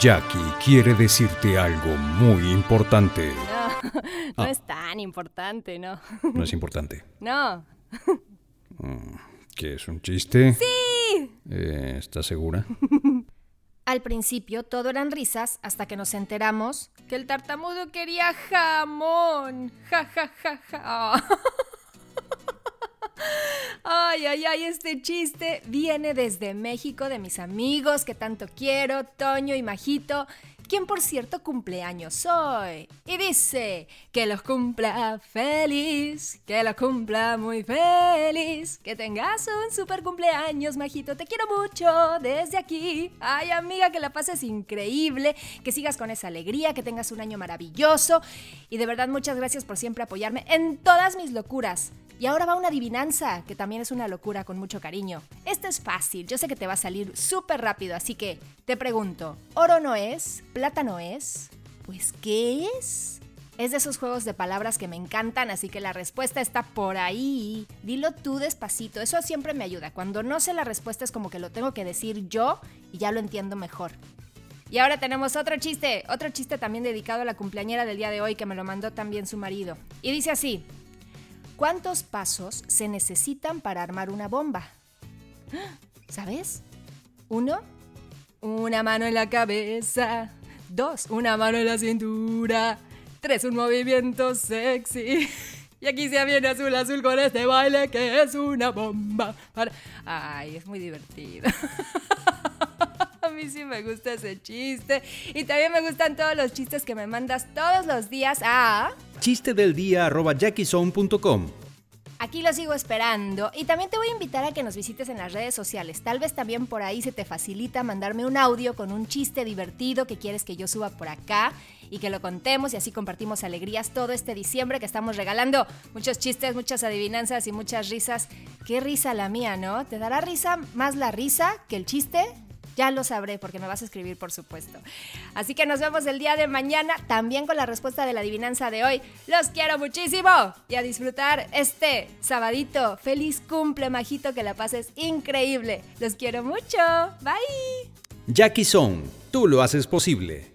Jackie quiere decirte algo muy importante. No, no Ah. es tan importante, no. ¿No es importante? No. ¿Qué es un chiste? Sí. Eh, ¿Estás segura? Al principio todo eran risas hasta que nos enteramos que el tartamudo quería jamón. Ja, ja, ja, ja. Ay, ay, ay, este chiste viene desde México de mis amigos que tanto quiero, Toño y Majito, quien por cierto cumpleaños hoy. Y dice, que los cumpla feliz, que los cumpla muy feliz, que tengas un super cumpleaños, Majito, te quiero mucho desde aquí. Ay, amiga, que la pases increíble, que sigas con esa alegría, que tengas un año maravilloso. Y de verdad, muchas gracias por siempre apoyarme en todas mis locuras. Y ahora va una adivinanza, que también es una locura con mucho cariño. Esta es fácil, yo sé que te va a salir súper rápido, así que te pregunto, ¿oro no es? ¿Plata no es? Pues, ¿qué es? Es de esos juegos de palabras que me encantan, así que la respuesta está por ahí. Dilo tú despacito, eso siempre me ayuda. Cuando no sé la respuesta es como que lo tengo que decir yo y ya lo entiendo mejor. Y ahora tenemos otro chiste, otro chiste también dedicado a la cumpleañera del día de hoy que me lo mandó también su marido. Y dice así, ¿cuántos pasos se necesitan para armar una bomba? ¿Sabes? Uno, una mano en la cabeza. Dos, una mano en la cintura. Tres, un movimiento sexy. Y aquí se viene azul azul con este baile que es una bomba. Ay, es muy divertido. A mí sí me gusta ese chiste. Y también me gustan todos los chistes que me mandas todos los días a... chiste del día arroba jackiezone.com. Aquí lo sigo esperando y también te voy a invitar a que nos visites en las redes sociales. Tal vez también por ahí se te facilita mandarme un audio con un chiste divertido que quieres que yo suba por acá y que lo contemos y así compartimos alegrías todo este diciembre que estamos regalando muchos chistes, muchas adivinanzas y muchas risas. Qué risa la mía, ¿no? ¿Te dará risa más la risa que el chiste? Ya lo sabré porque me vas a escribir, por supuesto. Así que nos vemos el día de mañana también con la respuesta de la adivinanza de hoy. Los quiero muchísimo y a disfrutar este sabadito. Feliz cumple, majito, que la pases increíble. Los quiero mucho. Bye. Jackie Zone, tú lo haces posible.